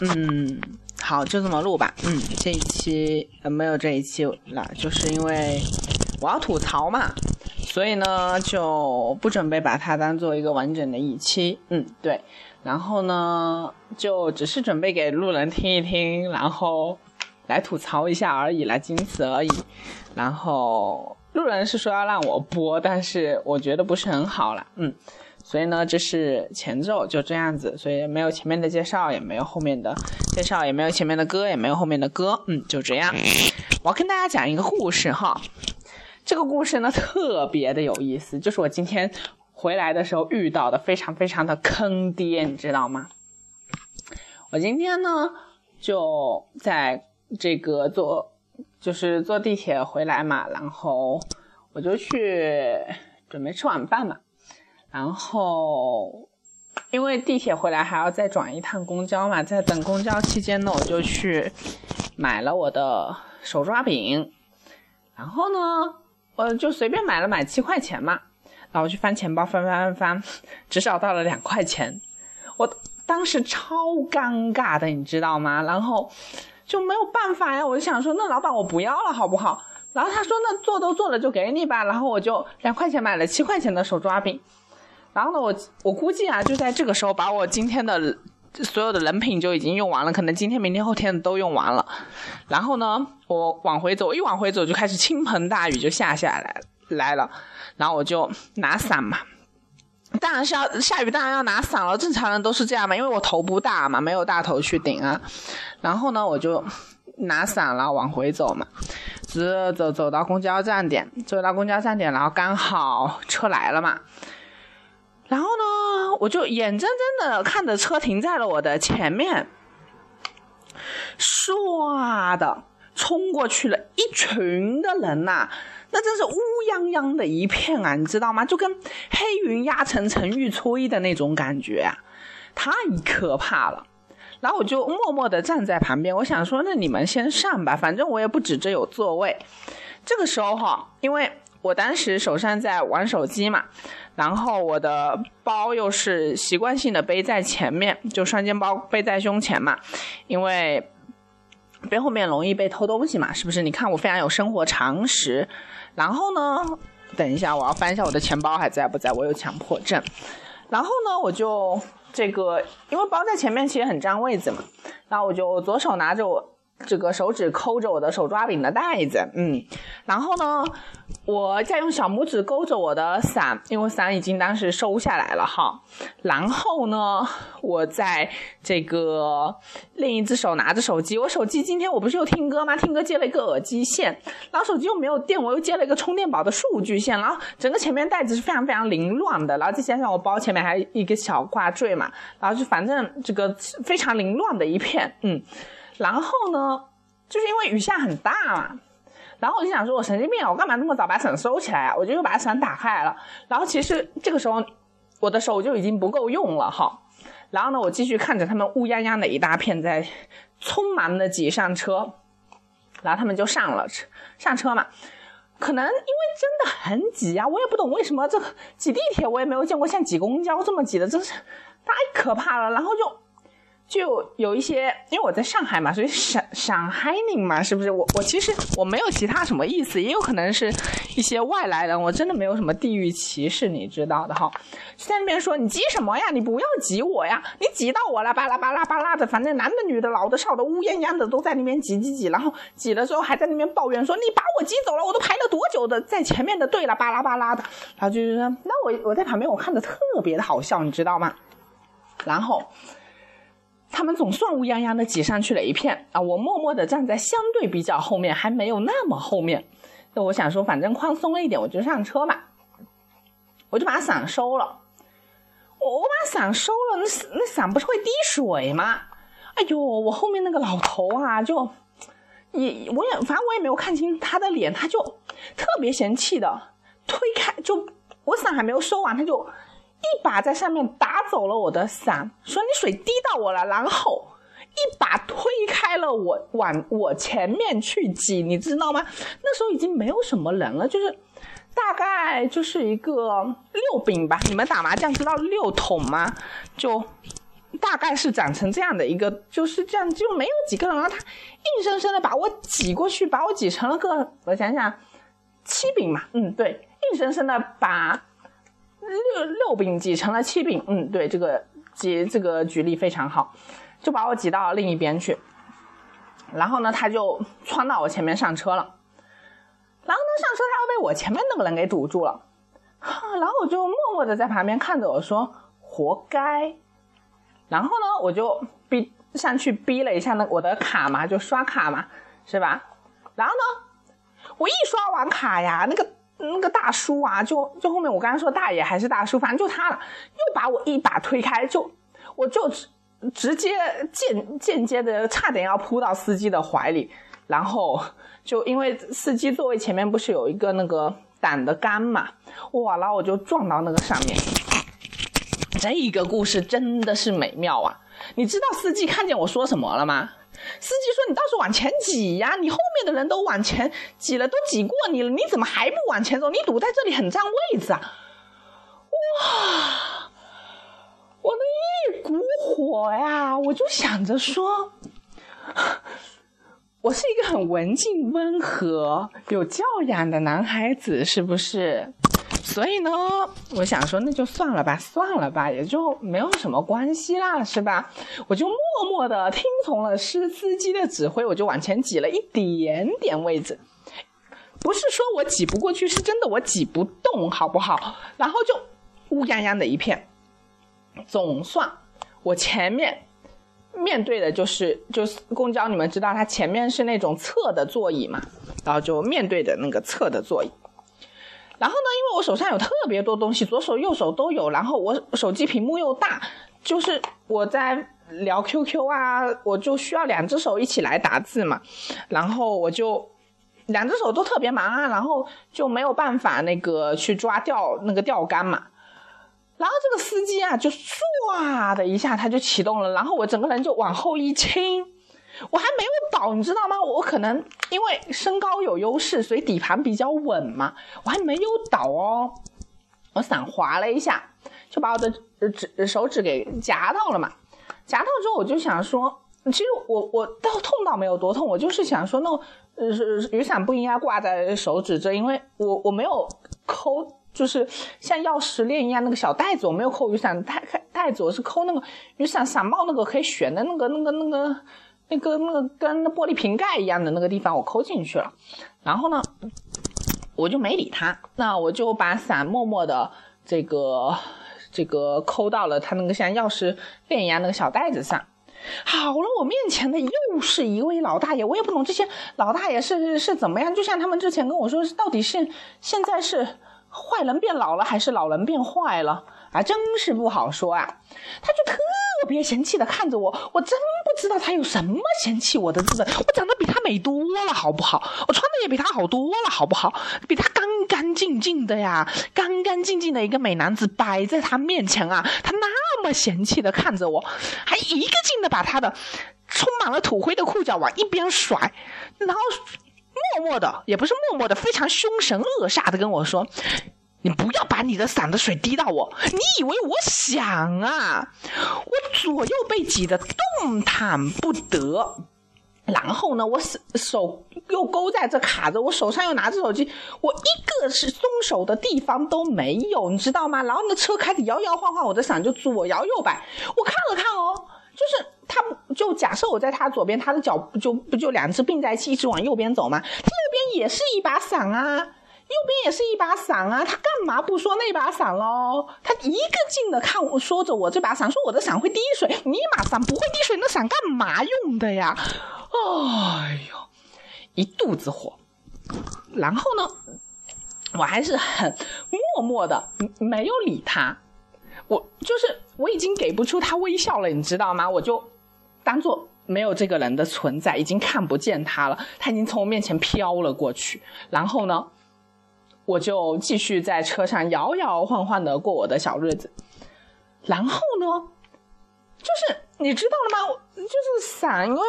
嗯，好，就这么录吧。嗯，这一期呃没有这一期了，就是因为我要吐槽嘛，所以呢就不准备把它当做一个完整的一期。嗯，对。然后呢，就只是准备给路人听一听，然后来吐槽一下而已，来仅此而已。然后路人是说要让我播，但是我觉得不是很好了。嗯。所以呢，这是前奏，就这样子，所以没有前面的介绍，也没有后面的介绍，也没有前面的歌，也没有后面的歌，嗯，就这样。我要跟大家讲一个故事哈，这个故事呢特别的有意思，就是我今天回来的时候遇到的，非常非常的坑爹，你知道吗？我今天呢就在这个坐，就是坐地铁回来嘛，然后我就去准备吃晚饭嘛。然后，因为地铁回来还要再转一趟公交嘛，在等公交期间呢，我就去买了我的手抓饼。然后呢，我就随便买了买七块钱嘛。然后我去翻钱包，翻翻翻翻，只找到了两块钱。我当时超尴尬的，你知道吗？然后就没有办法呀，我就想说，那老板我不要了，好不好？然后他说，那做都做了，就给你吧。然后我就两块钱买了七块钱的手抓饼。然后呢，我我估计啊，就在这个时候，把我今天的所有的人品就已经用完了，可能今天、明天、后天都用完了。然后呢，我往回走，一往回走就开始倾盆大雨就下下来来了。然后我就拿伞嘛，当然是要下雨，当然要拿伞了。正常人都是这样嘛，因为我头不大嘛，没有大头去顶啊。然后呢，我就拿伞了，往回走嘛，直走走到公交站点，走到公交站点，然后刚好车来了嘛。然后呢，我就眼睁睁的看着车停在了我的前面，唰的冲过去了一群的人呐，那真是乌泱泱的一片啊，你知道吗？就跟黑云压层层欲摧的那种感觉啊，太可怕了。然后我就默默的站在旁边，我想说，那你们先上吧，反正我也不指着有座位。这个时候哈，因为我当时手上在玩手机嘛。然后我的包又是习惯性的背在前面，就双肩包背在胸前嘛，因为背后面容易被偷东西嘛，是不是？你看我非常有生活常识。然后呢，等一下我要翻一下我的钱包还在不在？我有强迫症。然后呢，我就这个，因为包在前面其实很占位子嘛，那我就左手拿着我。这个手指抠着我的手抓饼的袋子，嗯，然后呢，我再用小拇指勾着我的伞，因为伞已经当时收下来了哈。然后呢，我在这个另一只手拿着手机，我手机今天我不是又听歌吗？听歌接了一个耳机线，然后手机又没有电，我又接了一个充电宝的数据线，然后整个前面袋子是非常非常凌乱的，然后再加上我包前面还有一个小挂坠嘛，然后就反正这个非常凌乱的一片，嗯。然后呢，就是因为雨下很大嘛，然后我就想说，我神经病啊，我干嘛那么早把伞收起来啊？我就又把伞打开来了。然后其实这个时候我的手就已经不够用了哈。然后呢，我继续看着他们乌泱泱的一大片在匆忙的挤上车，然后他们就上了车上车嘛。可能因为真的很挤啊，我也不懂为什么这挤地铁我也没有见过像挤公交这么挤的，真是太可怕了。然后就。就有一些，因为我在上海嘛，所以上上海宁嘛，是不是？我我其实我没有其他什么意思，也有可能是一些外来人，我真的没有什么地域歧视，你知道的哈。就在那边说你挤什么呀？你不要挤我呀！你挤到我了，巴拉巴拉巴拉的，反正男的女的老的少的乌泱泱的都在那边挤挤挤，然后挤的时候还在那边抱怨说你把我挤走了，我都排了多久的在前面的队了，巴拉巴拉的。然后就是说，那我我在旁边我看着特别的好笑，你知道吗？然后。他们总算乌泱泱的挤上去了一片啊！我默默的站在相对比较后面，还没有那么后面。那我想说，反正宽松了一点，我就上车嘛。我就把伞收了。我我把伞收了，那那伞不是会滴水吗？哎呦，我后面那个老头啊，就也我也反正我也没有看清他的脸，他就特别嫌弃的推开，就我伞还没有收完，他就。一把在上面打走了我的伞，说你水滴到我了，然后一把推开了我往我前面去挤，你知道吗？那时候已经没有什么人了，就是大概就是一个六饼吧。你们打麻将知道六筒吗？就大概是长成这样的一个，就是这样，就没有几个人，然后他硬生生的把我挤过去，把我挤成了个，我想想，七饼嘛，嗯，对，硬生生的把六六饼挤成了七饼，嗯，对，这个挤这个举例非常好，就把我挤到另一边去，然后呢，他就窜到我前面上车了，然后呢，上车他又被我前面那个人给堵住了，然后我就默默的在旁边看着我说，活该。然后呢，我就逼上去逼了一下那我的卡嘛，就刷卡嘛，是吧？然后呢，我一刷完卡呀，那个那个大叔啊，就就后面我刚刚说大爷还是大叔，反正就他了，又把我一把推开，就我就直直接间间接的差点要扑到司机的怀里，然后就因为司机座位前面不是有一个那个挡的杆嘛，哇，然后我就撞到那个上面。这个故事真的是美妙啊！你知道司机看见我说什么了吗？司机说：“你到往前挤呀，你后面的人都往前挤了，都挤过你了，你怎么还不往前走？你堵在这里很占位子啊！”哇，我那一股火呀，我就想着说，我是一个很文静、温和、有教养的男孩子，是不是？所以呢，我想说，那就算了吧，算了吧，也就没有什么关系啦，是吧？我就默默的听从了司司机的指挥，我就往前挤了一点点位置。不是说我挤不过去，是真的我挤不动，好不好？然后就乌泱泱的一片。总算我前面面对的就是就是公交，你们知道它前面是那种侧的座椅嘛？然后就面对的那个侧的座椅。然后呢，因为我手上有特别多东西，左手右手都有，然后我手机屏幕又大，就是我在聊 QQ 啊，我就需要两只手一起来打字嘛，然后我就两只手都特别忙啊，然后就没有办法那个去抓钓那个钓竿嘛，然后这个司机啊就唰的一下他就启动了，然后我整个人就往后一倾。我还没有倒，你知道吗？我可能因为身高有优势，所以底盘比较稳嘛。我还没有倒哦，我伞滑了一下，就把我的指手指给夹到了嘛。夹到之后，我就想说，其实我我倒痛倒没有多痛，我就是想说，那呃雨伞不应该挂在手指这，因为我我没有抠，就是像钥匙链一样那个小袋子，我没有扣雨伞袋袋子，我是抠那个雨伞伞帽那个可以选的那个那个那个。那个那个跟玻璃瓶盖一样的那个地方，我抠进去了，然后呢，我就没理他，那我就把伞默默的这个这个抠到了他那个像钥匙链一样那个小袋子上。好了，我面前的又是一位老大爷，我也不懂这些老大爷是是怎么样，就像他们之前跟我说，到底是现在是坏人变老了，还是老人变坏了？还真是不好说啊！他就特别嫌弃的看着我，我真不知道他有什么嫌弃我的字。我长得比他美多了，好不好？我穿的也比他好多了，好不好？比他干干净净的呀，干干净净的一个美男子摆在他面前啊，他那么嫌弃的看着我，还一个劲的把他的充满了土灰的裤脚往一边甩，然后默默的，也不是默默的，非常凶神恶煞的跟我说。你不要把你的伞的水滴到我！你以为我想啊？我左右被挤得动弹不得，然后呢，我手又勾在这卡着，我手上又拿着手机，我一个是松手的地方都没有，你知道吗？然后那车开始摇摇晃晃，我的伞就左摇右摆。我看了看哦，就是他，就假设我在他左边，他的脚不就不就两只并在一起，一直往右边走吗？他右边也是一把伞啊。右边也是一把伞啊，他干嘛不说那把伞喽？他一个劲的看我，说着我这把伞，说我的伞会滴水。尼玛伞不会滴水，那伞干嘛用的呀？哎呦，一肚子火。然后呢，我还是很默默的没有理他。我就是我已经给不出他微笑了，你知道吗？我就当做没有这个人的存在，已经看不见他了。他已经从我面前飘了过去。然后呢？我就继续在车上摇摇晃晃的过我的小日子，然后呢，就是你知道了吗？就是伞，因为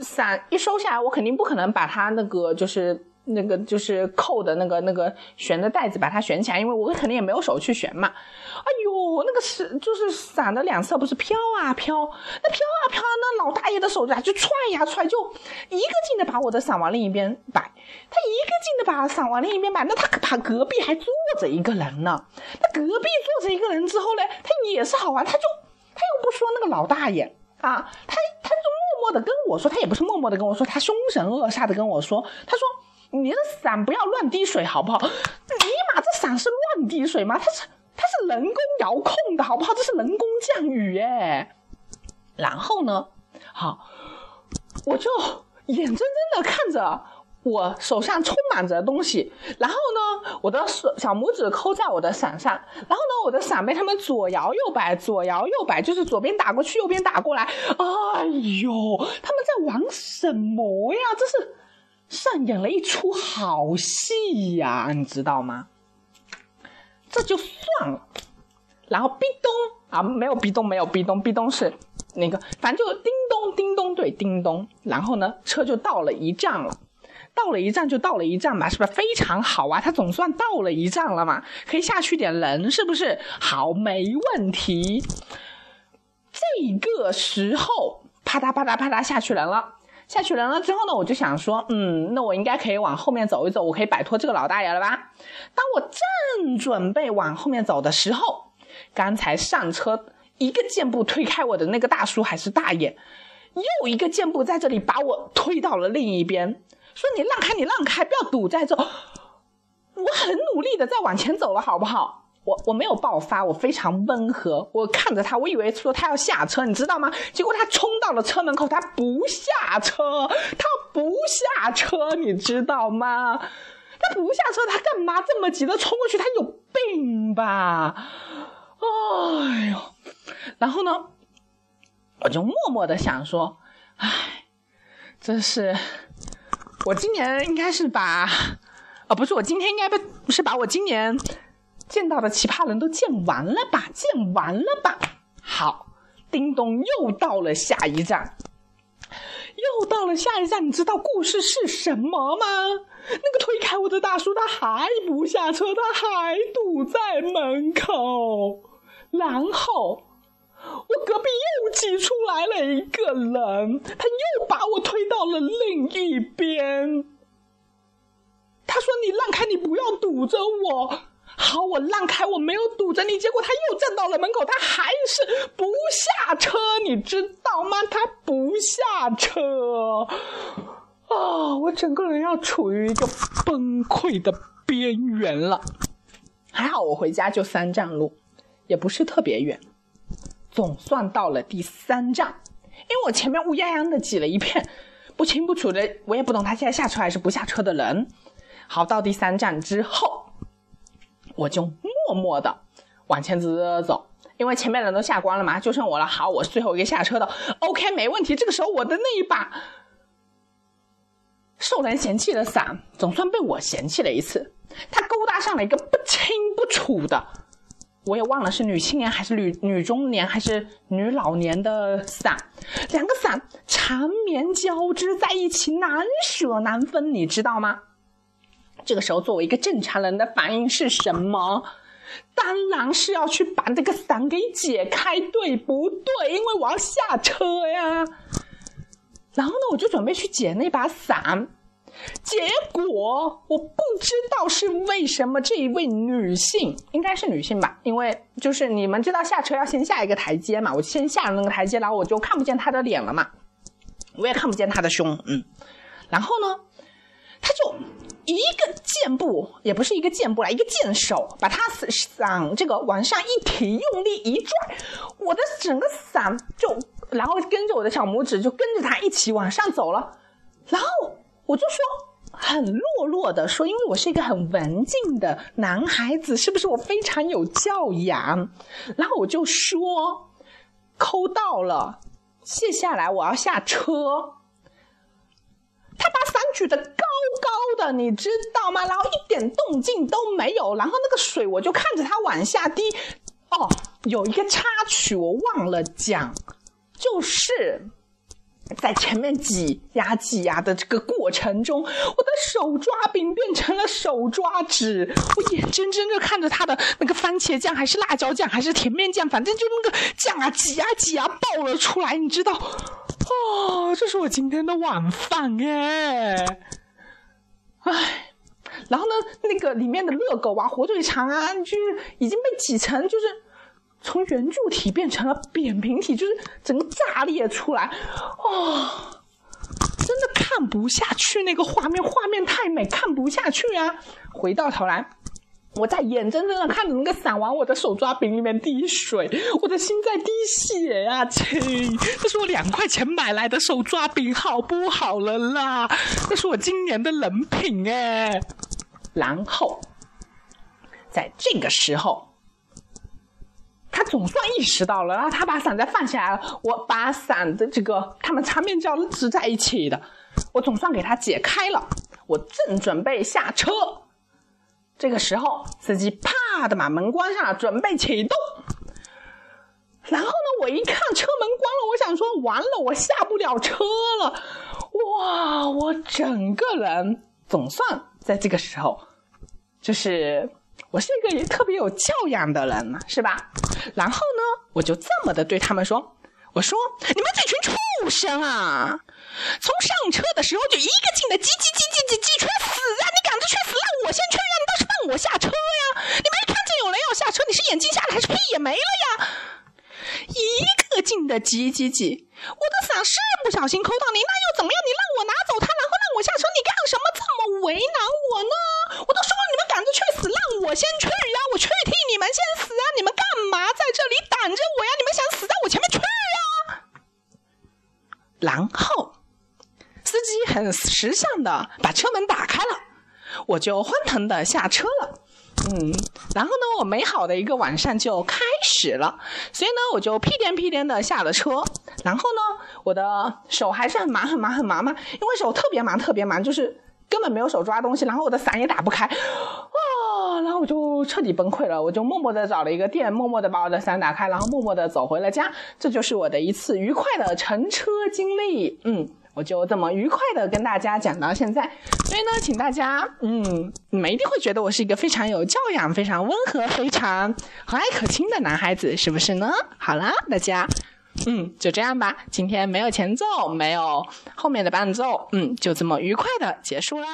伞一收下来，我肯定不可能把它那个就是那个就是扣的那个那个悬的带子，把它悬起来，因为我肯定也没有手去悬嘛。哎呦，那个是就是伞的两侧不是飘啊飘，那飘飘，那老大爷的手啊就踹呀踹，就一个劲的把我的伞往另一边摆，他一个劲的把伞往另一边摆，那他把隔壁还坐着一个人呢，那隔壁坐着一个人之后呢，他也是好玩，他就他又不说那个老大爷啊，他他就默默的跟我说，他也不是默默的跟我说，他凶神恶煞的跟我说，他说你的伞不要乱滴水好不好？尼玛，这伞是乱滴水吗？他是。它是人工遥控的，好不好？这是人工降雨耶。然后呢，好，我就眼睁睁的看着我手上充满着东西，然后呢，我的手小拇指扣在我的伞上，然后呢，我的伞被他们左摇右摆，左摇右摆，就是左边打过去，右边打过来。哎呦，他们在玩什么呀？这是上演了一出好戏呀，你知道吗？这就算了，然后壁咚啊，没有壁咚，没有壁咚，壁咚是那个，反正就叮咚叮咚，对，叮咚。然后呢，车就到了一站了，到了一站就到了一站嘛，是不是非常好啊？他总算到了一站了嘛，可以下去点人，是不是？好，没问题。这个时候，啪嗒啪嗒啪嗒下去人了。下去人了之后呢，我就想说，嗯，那我应该可以往后面走一走，我可以摆脱这个老大爷了吧？当我正准备往后面走的时候，刚才上车一个箭步推开我的那个大叔还是大爷，又一个箭步在这里把我推到了另一边，说你让开，你让开，不要堵在这。我很努力的在往前走了，好不好？我我没有爆发，我非常温和。我看着他，我以为说他要下车，你知道吗？结果他冲到了车门口，他不下车，他不下车，你知道吗？他不下车，他干嘛这么急的冲过去？他有病吧？哎呦！然后呢，我就默默的想说，哎，真是，我今年应该是把，啊，不是，我今天应该不是把我今年。见到的奇葩人都见完了吧？见完了吧？好，叮咚，又到了下一站，又到了下一站。你知道故事是什么吗？那个推开我的大叔，他还不下车，他还堵在门口。然后我隔壁又挤出来了一个人，他又把我推到了另一边。他说：“你让开，你不要堵着我。”好，我让开，我没有堵着你，结果他又站到了门口，他还是不下车，你知道吗？他不下车，啊，我整个人要处于一个崩溃的边缘了。还好我回家就三站路，也不是特别远，总算到了第三站，因为我前面乌泱泱的挤了一片，不清不楚的，我也不懂他现在下车还是不下车的人。好，到第三站之后。我就默默的往前走走走，因为前面人都下光了嘛，就剩我了。好，我是最后一个下车的。OK，没问题。这个时候，我的那一把受人嫌弃的伞，总算被我嫌弃了一次。他勾搭上了一个不清不楚的，我也忘了是女青年还是女女中年还是女老年的伞。两个伞缠绵交织在一起，难舍难分，你知道吗？这个时候，作为一个正常人的反应是什么？当然是要去把这个伞给解开，对不对？因为我要下车呀。然后呢，我就准备去捡那把伞，结果我不知道是为什么这一位女性，应该是女性吧？因为就是你们知道下车要先下一个台阶嘛，我先下了那个台阶，然后我就看不见她的脸了嘛，我也看不见她的胸，嗯。然后呢，她就。一个箭步也不是一个箭步来，一个箭手把她伞这个往上一提，用力一拽，我的整个伞就，然后跟着我的小拇指就跟着她一起往上走了。然后我就说很落落的说，因为我是一个很文静的男孩子，是不是我非常有教养？然后我就说抠到了，卸下来我要下车。他把伞举得高高的，你知道吗？然后一点动静都没有，然后那个水我就看着它往下滴。哦，有一个插曲我忘了讲，就是在前面挤压挤压的这个过程中，我的手抓饼变成了手抓纸，我眼睁睁的看着它的那个番茄酱，还是辣椒酱，还是甜面酱，反正就那个酱啊挤啊挤啊爆了出来，你知道？哦，这是我今天的晚饭哎，唉，然后呢，那个里面的热狗啊、火腿肠啊，就是已经被挤成就是。从圆柱体变成了扁平体，就是整个炸裂出来，哦，真的看不下去那个画面，画面太美，看不下去啊！回到头来，我在眼睁睁的看着那个伞往我的手抓饼里面滴水，我的心在滴血呀！切，这是我两块钱买来的手抓饼，好不好了啦？那是我今年的人品哎。然后，在这个时候。他总算意识到了，然后他把伞再放下来了。我把伞的这个他们擦面胶是在一起的，我总算给他解开了。我正准备下车，这个时候司机啪的把门关上了，准备启动。然后呢，我一看车门关了，我想说完了，我下不了车了。哇，我整个人总算在这个时候，就是。我是一个特别有教养的人嘛，是吧？然后呢，我就这么的对他们说：“我说你们这群畜生啊，从上车的时候就一个劲的叽叽叽叽叽叽去死啊！你赶着去死，让我先去呀！你倒是放我下车呀！你没看见有人要下车？你是眼睛瞎了还是屁也没了呀？一个劲的叽叽叽，我的伞是不小心抠到你，那又怎么样？你让我拿走它，然后让我下车，你干什么这么为难我呢？我都说了，你们赶着去死，了我先去呀！我去替你们先死啊！你们干嘛在这里挡着我呀？你们想死在我前面去呀？然后，司机很识相的把车门打开了，我就欢腾的下车了。嗯，然后呢，我美好的一个晚上就开始了，所以呢，我就屁颠屁颠的下了车，然后呢，我的手还是很忙很忙很忙嘛，因为手特别忙特别忙，就是根本没有手抓东西，然后我的伞也打不开，然后我就彻底崩溃了，我就默默的找了一个店，默默的把我的伞打开，然后默默的走回了家，这就是我的一次愉快的乘车经历，嗯。我就这么愉快的跟大家讲到现在，所以呢，请大家，嗯，你们一定会觉得我是一个非常有教养、非常温和、非常和蔼可亲的男孩子，是不是呢？好啦，大家，嗯，就这样吧。今天没有前奏，没有后面的伴奏，嗯，就这么愉快的结束啦。